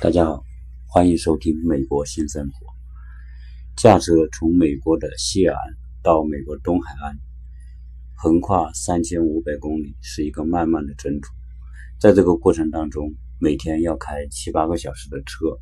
大家好，欢迎收听《美国新生活》。驾车从美国的西岸到美国东海岸，横跨三千五百公里，是一个漫漫的征途。在这个过程当中，每天要开七八个小时的车，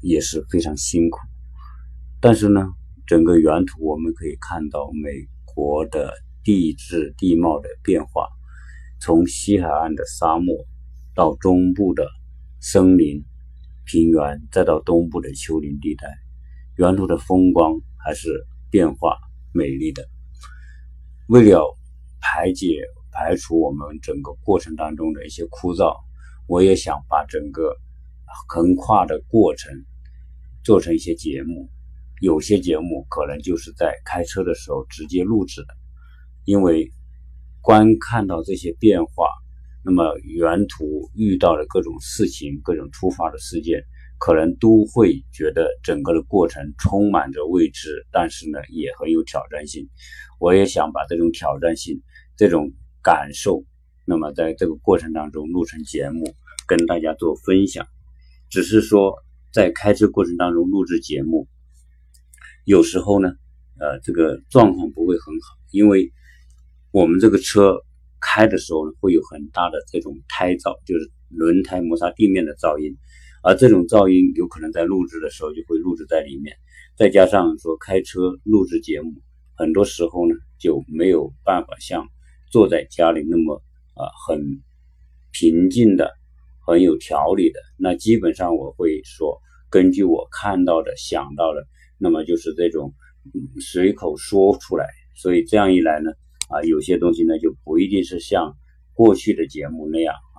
也是非常辛苦。但是呢，整个沿途我们可以看到美国的地质地貌的变化，从西海岸的沙漠到中部的森林。平原，再到东部的丘陵地带，沿途的风光还是变化美丽的。为了排解、排除我们整个过程当中的一些枯燥，我也想把整个横跨的过程做成一些节目。有些节目可能就是在开车的时候直接录制的，因为观看到这些变化。那么沿途遇到的各种事情、各种突发的事件，可能都会觉得整个的过程充满着未知，但是呢，也很有挑战性。我也想把这种挑战性、这种感受，那么在这个过程当中录成节目，跟大家做分享。只是说，在开车过程当中录制节目，有时候呢，呃，这个状况不会很好，因为我们这个车。开的时候呢，会有很大的这种胎噪，就是轮胎摩擦地面的噪音，而这种噪音有可能在录制的时候就会录制在里面。再加上说开车录制节目，很多时候呢就没有办法像坐在家里那么啊很平静的、很有条理的。那基本上我会说，根据我看到的、想到的，那么就是这种随口说出来。所以这样一来呢。啊，有些东西呢就不一定是像过去的节目那样啊，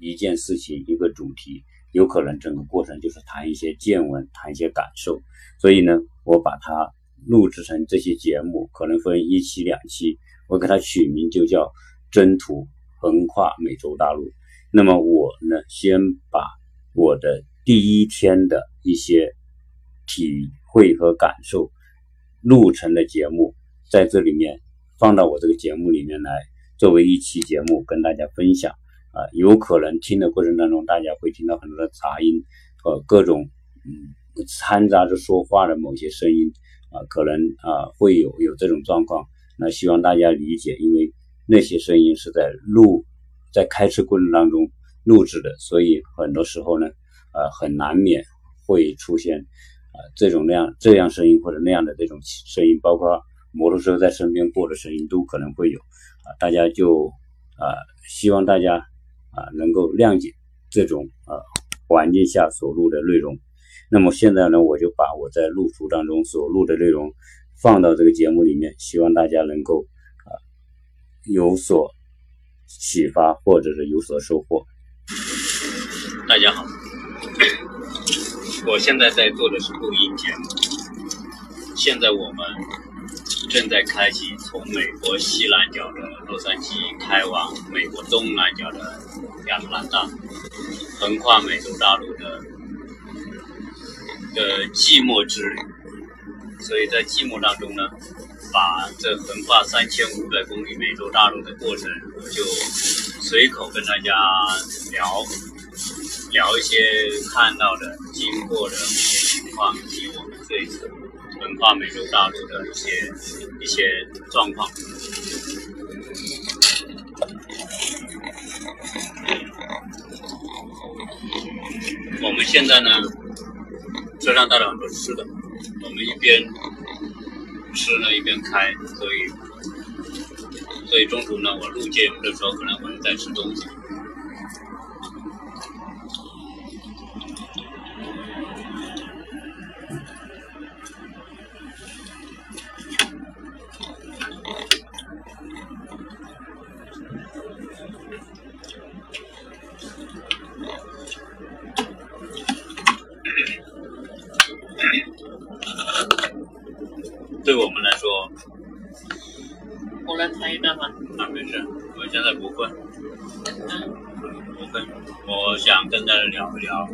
一件事情一个主题，有可能整个过程就是谈一些见闻，谈一些感受。所以呢，我把它录制成这些节目，可能分一期两期，我给它取名就叫《征途横跨美洲大陆》。那么我呢，先把我的第一天的一些体会和感受录成的节目，在这里面。放到我这个节目里面来，作为一期节目跟大家分享啊，有可能听的过程当中，大家会听到很多的杂音和各种嗯掺杂着说话的某些声音啊，可能啊会有有这种状况，那希望大家理解，因为那些声音是在录在开车过程当中录制的，所以很多时候呢，呃，很难免会出现啊这种那样这样声音或者那样的这种声音，包括。摩托车在身边过的声音都可能会有，啊，大家就啊，希望大家啊能够谅解这种啊环境下所录的内容。那么现在呢，我就把我在录书当中所录的内容放到这个节目里面，希望大家能够啊有所启发或者是有所收获。大家好，我现在在做的是录音节目，现在我们。正在开启从美国西南角的洛杉矶开往美国东南角的亚特兰大，横跨美洲大陆的的寂寞之旅。所以在寂寞当中呢，把这横跨三千五百公里美洲大陆的过程，我就随口跟大家聊聊一些看到的、经过的情况，以及我们这一次。横跨美洲大陆的一些一些状况。我们现在呢，车上带了很多吃的，我们一边吃呢一边开，所以所以中途呢，我录节目的时候可能会在吃东西。对我们来说，我来参与的吗？啊，没事，我现在不困。不困，我想跟大家聊一聊，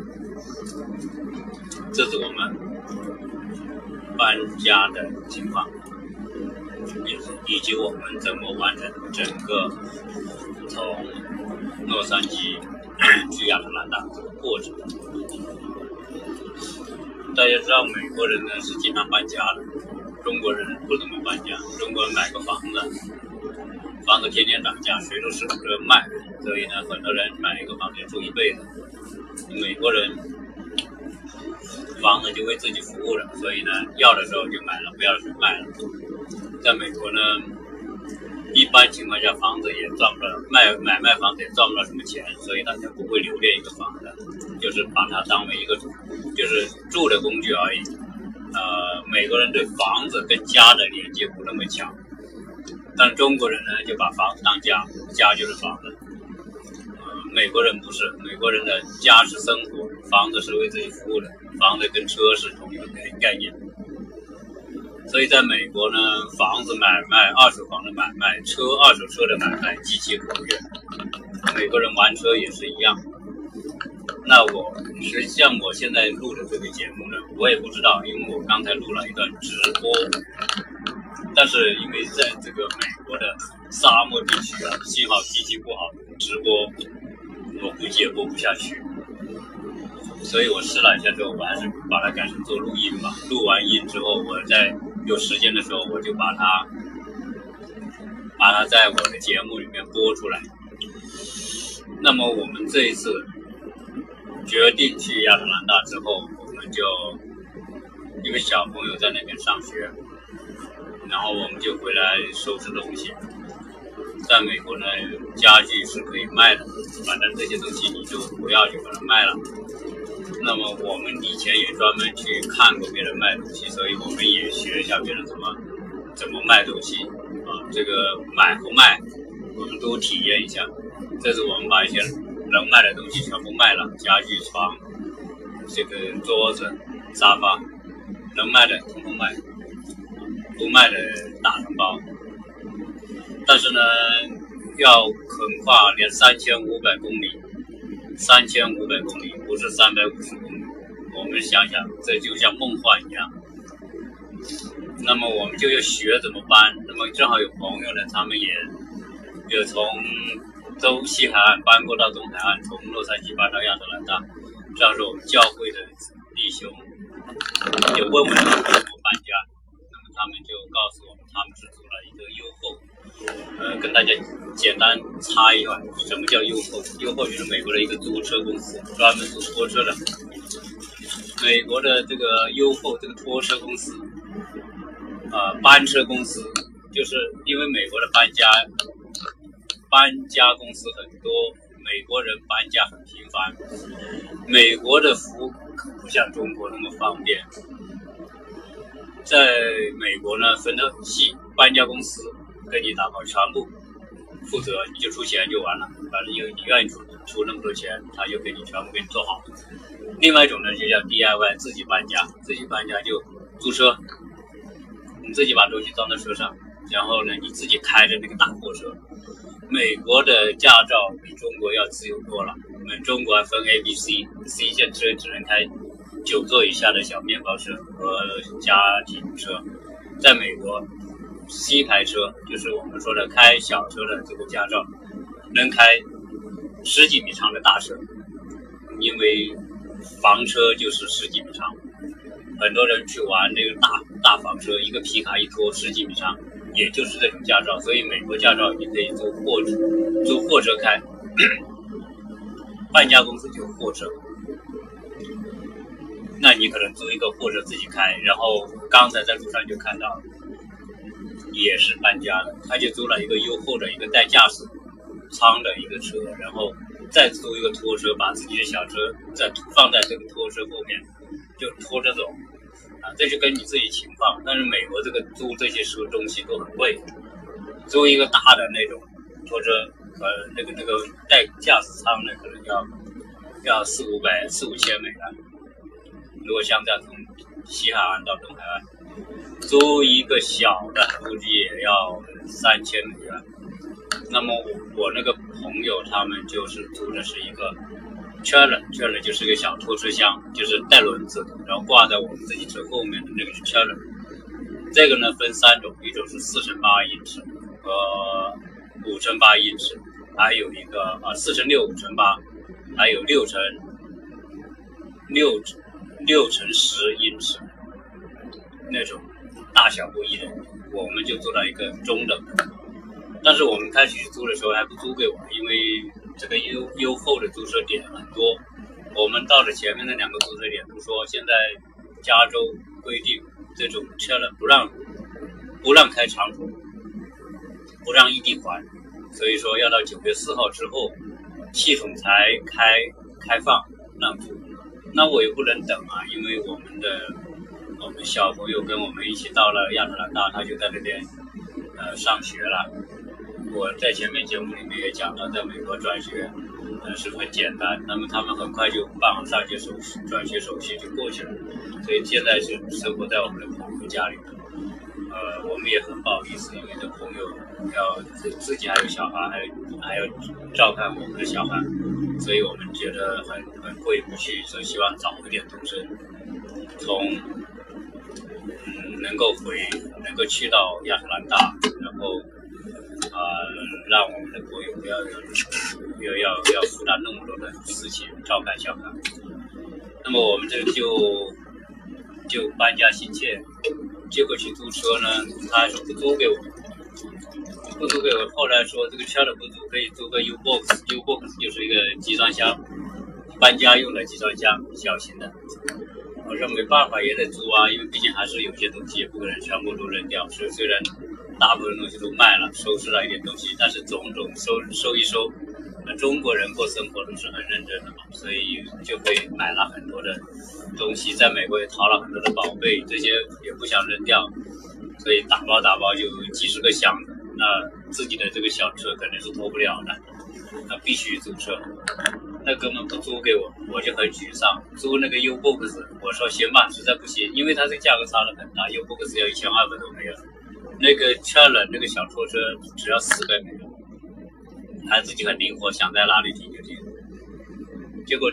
这是我们搬家的情况，以以及我们怎么完成整个从洛杉矶去亚特兰大这个过程。大家知道美国人呢是经常搬家的，中国人不怎么搬家。中国人买个房子，房子天天涨价，谁都舍不得卖，所以呢，很多人买一个房子住一辈子。美国人房子就为自己服务了，所以呢，要的时候就买了，不要的时候卖了。在美国呢。一般情况下，房子也赚不了，卖买卖房子也赚不了什么钱，所以大家不会留恋一个房子，就是把它当为一个就是住的工具而已。呃，美国人对房子跟家的连接不那么强，但中国人呢就把房子当家，家就是房子。美国人不是，美国人的家是生活，房子是为自己服务的，房子跟车是同一个概概念。所以，在美国呢，房子买卖、二手房的买卖、车、二手车的买卖极其活跃。美国人玩车也是一样。那我实际上我现在录的这个节目呢，我也不知道，因为我刚才录了一段直播。但是因为在这个美国的沙漠地区啊，信号极其不好，直播我估计也播不下去。所以我试了一下之后，我还是把它改成做录音吧。录完音之后，我在。有时间的时候，我就把它，把它在我的节目里面播出来。那么我们这一次决定去亚特兰大之后，我们就因为小朋友在那边上学，然后我们就回来收拾东西。在美国呢，家具是可以卖的，反正这些东西你就不要就把它卖了。那么我们以前也专门去看过别人卖东西，所以我们也学一下别人怎么怎么卖东西啊。这个买和卖，我们都体验一下。这次我们把一些能卖的东西全部卖了，家具、床、这个桌子、沙发，能卖的统统卖，不卖的打成包。但是呢，要横跨连三千五百公里。三千五百公里不是三百五十公里，我们想想，这就像梦幻一样。那么我们就要学怎么搬。那么正好有朋友呢，他们也也从东西海岸搬过到东海岸，从洛杉矶搬到亚特兰大。这样是我们教会的弟兄，就问我们怎么搬家。那么他们就告诉我们，他们是租。呃，跟大家简单插一段，什么叫优厚？优厚就是美国的一个租车公司，专门做拖车的。美国的这个优厚这个拖车公司，呃，班车公司，就是因为美国的搬家搬家公司很多，美国人搬家很频繁。美国的服务不像中国那么方便，在美国呢，分得很细，搬家公司。给你打包全部负责，你就出钱就完了。反正你你愿意出出那么多钱，他就给你全部给你做好。另外一种呢，就叫 DIY，自己搬家，自己搬家就租车，你自己把东西装到车上，然后呢，你自己开着那个大货车。美国的驾照比中国要自由多了。我们中国分 A、B、C，C 线车只能开九座以下的小面包车和家庭车，在美国。C 牌车就是我们说的开小车的这个驾照，能开十几米长的大车，因为房车就是十几米长，很多人去玩那个大大房车，一个皮卡一拖十几米长，也就是这种驾照。所以美国驾照你可以坐货车，租货车开，搬家公司就货车，那你可能租一个货车自己开，然后刚才在路上就看到。也是搬家的，他就租了一个优厚的一个带驾驶舱的一个车，然后再租一个拖车，把自己的小车再放在这个拖车后面，就拖着走，啊，这就跟你自己情况。但是美国这个租这些车东西都很贵，租一个大的那种拖车，呃，那个那个带驾驶舱的可能要要四五百四五千美元。如果像这样从西海岸到东海岸。租一个小的，估计也要三千美元。那么我我那个朋友他们就是租的是一个 trailer，trailer 就是一个小拖车厢，就是带轮子，然后挂在我们自己车后面的那个是 trailer。这个呢分三种，一种是四乘八英尺和五乘八英尺，还有一个啊四乘六五乘八，还有六乘六六乘十英尺那种大小不一的，我们就做到一个中等。但是我们开始租的时候还不租给我，因为这个优优厚的租车点很多。我们到了前面那两个租车点，都说现在加州规定这种车呢不让不让开长途，不让异地还，所以说要到九月四号之后，系统才开开放让租。那我也不能等啊，因为我们的我们小朋友跟我们一起到了亚特兰大，他就在那边呃上学了。我在前面节目里面也讲到，在美国转学呃是很简单，那么他们很快就办好上学手续，转学手续就过去了。所以现在是生活在我们的朋友家里，呃，我们也很不好意思，因为这朋友要自自己还有小孩，还有还要照看我们的小孩，所以我们觉得很很过意不去，所以希望早一点通知，从能够回能够去到亚特兰大，然后。啊，让我们的朋友不要要要要要负担那么多的事情，照看小孩。那么我们这就就搬家心切，结果去租车呢，他说不租给我，不租给我。后来说这个车的不租，可以租个 U box，U box 就是一个集装箱，搬家用的集装箱，小型的。我说没办法也得租啊，因为毕竟还是有些东西也不可能全部都扔掉，所以虽然。大部分东西都卖了，收拾了一点东西，但是种种收收一收，那中国人过生活都是很认真的嘛，所以就会买了很多的东西，在美国也淘了很多的宝贝，这些也不想扔掉，所以打包打包就几十个箱子，那自己的这个小车肯定是拖不了的，那必须租车，那哥们不租给我，我就很沮丧，租那个 U box，我说行吧，实在不行，因为它这个价格差的很大，U box 要一千二百多美元。那个车轮，那个小拖车只要四百美元，他自己很灵活，想在哪里停就停。结果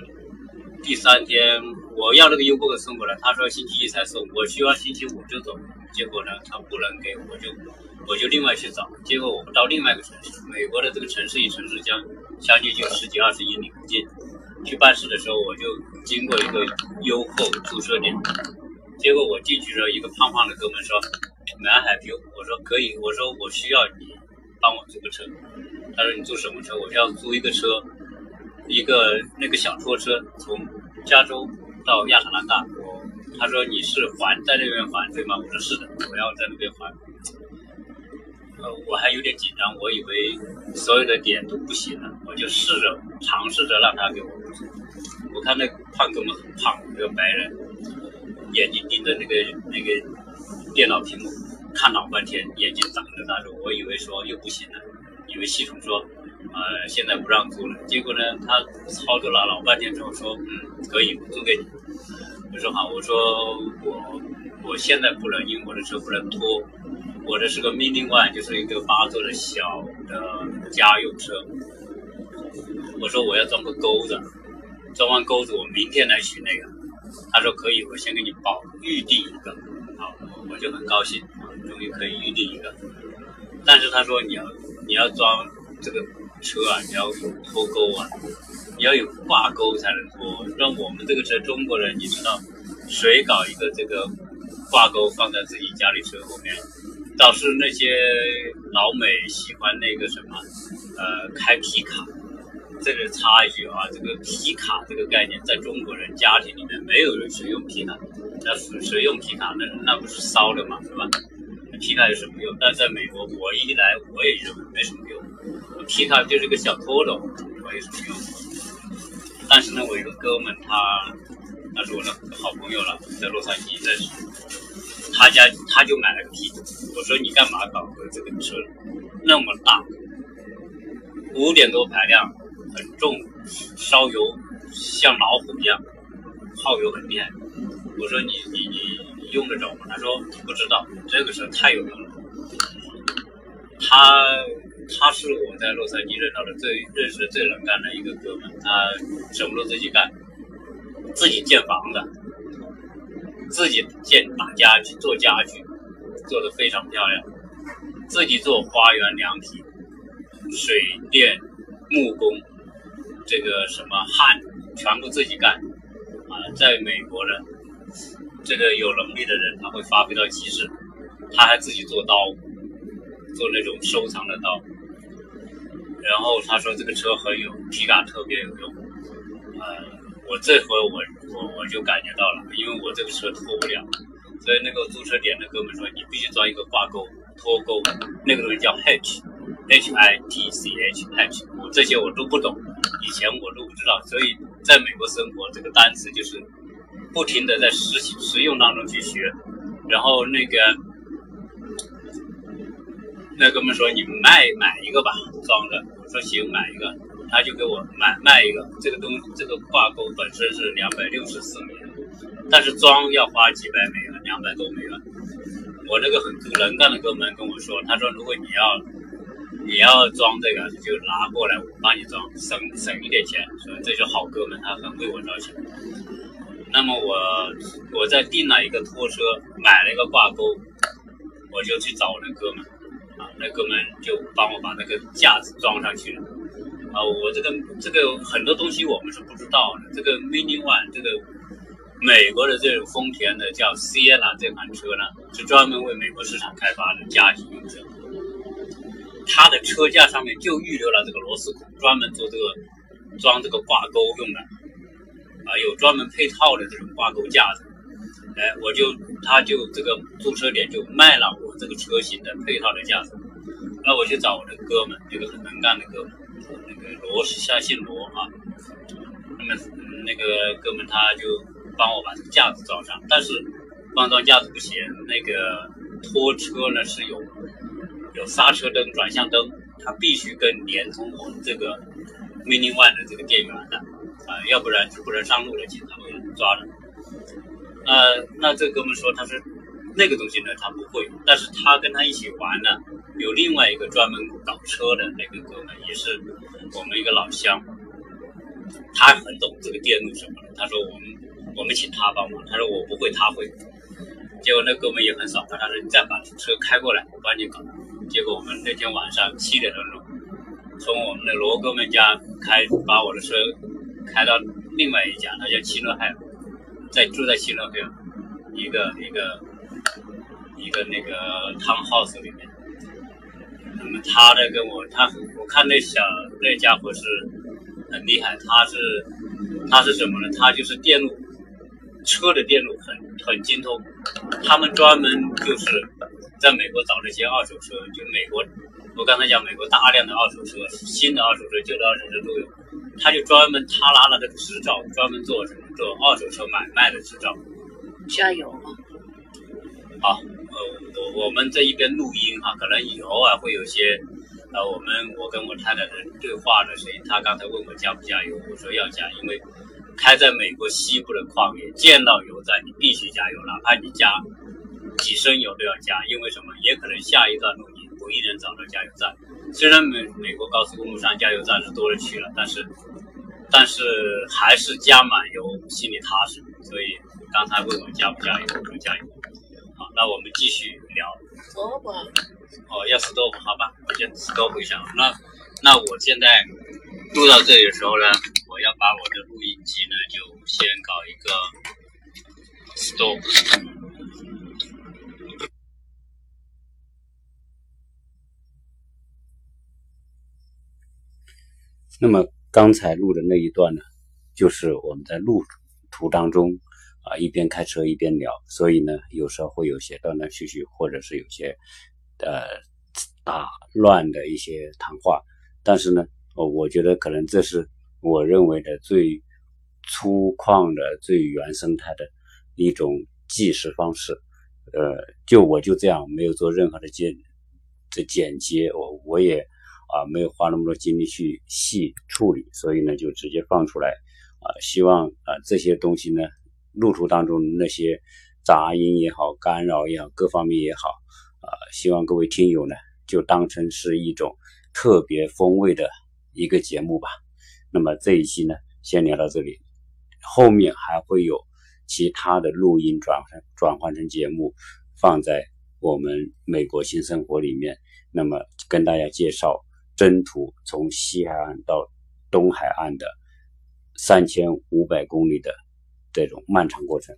第三天我要那个 U box 送过来，他说星期一才送，我希望星期五就走。结果呢，他不能给我，就我就另外去找。结果我到另外一个城市，美国的这个城市与城市相相距就十几二十英里不近。去办事的时候，我就经过一个优厚租车点，结果我进去的时候，一个胖胖的哥们说。蛮海平，我说可以，我说我需要你帮我租个车。他说你租什么车？我要租一个车，一个那个小拖车，从加州到亚特兰大。我他说你是还在那边还对吗？我说是的，我要在那边还。呃，我还有点紧张，我以为所有的点都不行了，我就试着尝试着让他给我。我看那胖哥们很胖，一个白人，眼睛盯着那个那个。电脑屏幕看老半天，眼睛长着那种，我以为说又不行了，以为系统说，呃，现在不让做了。结果呢，他操作了老半天之后说，嗯，可以租给你。我说好，我说我我现在不能，因为我的车不能拖，我这是个 Mini One，就是一个八座的小的家用车。我说我要装个钩子，装完钩子我明天来取那个。他说可以，我先给你报预定一个。好我就很高兴，终于可以预定一个。但是他说你要你要装这个车啊，你要有脱钩啊，你要有挂钩才能脱。让我们这个车中国人，你知道，谁搞一个这个挂钩放在自己家里车后面？倒是那些老美喜欢那个什么，呃，开皮卡。这个插一句啊，这个皮卡这个概念，在中国人家庭里面没有人谁用皮卡。那谁用皮卡？那那不是烧的嘛，是吧？皮卡有什么用？但在美国，我一来我也认为没什么用。皮卡就是个小拖斗，没什么用。但是呢，我一个哥们，他他是我的好朋友了，在洛杉矶认识。他家他就买了个皮。我说你干嘛搞个这个车？那么大，五点多排量，很重，烧油像老虎一样，耗油很厉害。我说你你你用得着吗？他说不知道，这个车太有用了。他他是我在洛杉矶认到的最认识的最能干的一个哥们，他什么都自己干，自己建房子，自己建打家具做家具，做的非常漂亮，自己做花园凉亭，水电木工，这个什么焊，全部自己干啊。在美国呢，这个有能力的人他会发挥到极致，他还自己做刀，做那种收藏的刀。然后他说这个车很有皮感，特别有用。呃，我这回我我我就感觉到了，因为我这个车拖不了，所以那个租车点的哥们说你必须装一个挂钩脱钩，那个东西叫 hitch，h i t c h hitch，我这些我都不懂，以前我都不知道，所以在美国生活这个单词就是不停的在实实用当中去学，然后那个。那哥们说：“你卖买一个吧，装着。”我说：“行，买一个。”他就给我买卖一个。这个东这个挂钩本身是两百六十四美元，但是装要花几百美元，两百多美元。我那个很能干的哥们跟我说：“他说如果你要你要装这个，就拿过来我帮你装，省省一点钱。”说这就好哥们，他很为我着想。那么我我在订了一个拖车，买了一个挂钩，我就去找我那哥们。啊，那哥们就帮我把那个架子装上去了。啊，我这个这个很多东西我们是不知道的。这个 Mini One，这个美国的这种丰田的叫 Sienna 这款车呢，是专门为美国市场开发的家庭用车。它的车架上面就预留了这个螺丝孔，专门做这个装这个挂钩用的。啊，有专门配套的这种挂钩架子。哎，我就他就这个租车点就卖了我这个车型的配套的架子，那我就找我的哥们，一个很能干的哥们，罗是相信罗啊，那么那个哥们他就帮我把这个架子装上，但是放装架子不行，那个拖车呢是有有刹车灯、转向灯，它必须跟连通我们这个 Mini One 的这个电源的啊，要不然就不能上路了，警察会抓的。呃，那这哥们说他是那个东西呢，他不会，但是他跟他一起玩呢，有另外一个专门搞车的那个哥们，也是我们一个老乡，他很懂这个电路什么的。他说我们我们请他帮忙，他说我不会，他会。结果那哥们也很爽，他说你再把车开过来，我帮你搞。结果我们那天晚上七点多钟，从我们的罗哥们家开，把我的车开到另外一家，他叫齐乐海。在住在新乐海，一个一个一个那个 townhouse 里面。那么他的跟我，他我看那小那家伙是很厉害，他是他是什么呢？他就是电路车的电路很很精通。他们专门就是在美国找那些二手车，就美国我刚才讲美国大量的二手车，新的二手车、旧的二手车都有。他就专门他拿了这个执照，专门做什么？做二手车买卖的执照。加油吗？好，我们这一边录音哈，可能偶尔会有些，呃，我们我跟我太太的对话的声音。她刚才问我加不加油，我说要加，因为开在美国西部的旷野，见到油站你必须加油，哪怕你加几升油都要加，因为什么？也可能下一段路你不一定找到加油站。虽然美美国高速公路上加油站是多了去了，但是。但是还是加满油心里踏实，所以刚才问我加不加油，我说加油。好，那我们继续聊。stop。哦，要 stop 好吧，我先 stop 一下。那那我现在录到这里的时候呢，我要把我的录音机呢就先搞一个 stop。那么。刚才录的那一段呢，就是我们在路途当中啊，一边开车一边聊，所以呢，有时候会有些断断续续，或者是有些呃打乱的一些谈话。但是呢，我觉得可能这是我认为的最粗犷的、最原生态的一种记实方式。呃，就我就这样，没有做任何的剪这剪接，我我也。啊，没有花那么多精力去细处理，所以呢，就直接放出来。啊，希望啊这些东西呢，路途当中那些杂音也好、干扰也好、各方面也好，啊，希望各位听友呢，就当成是一种特别风味的一个节目吧。那么这一期呢，先聊到这里，后面还会有其他的录音转换转换成节目，放在我们美国新生活里面，那么跟大家介绍。征途从西海岸到东海岸的三千五百公里的这种漫长过程。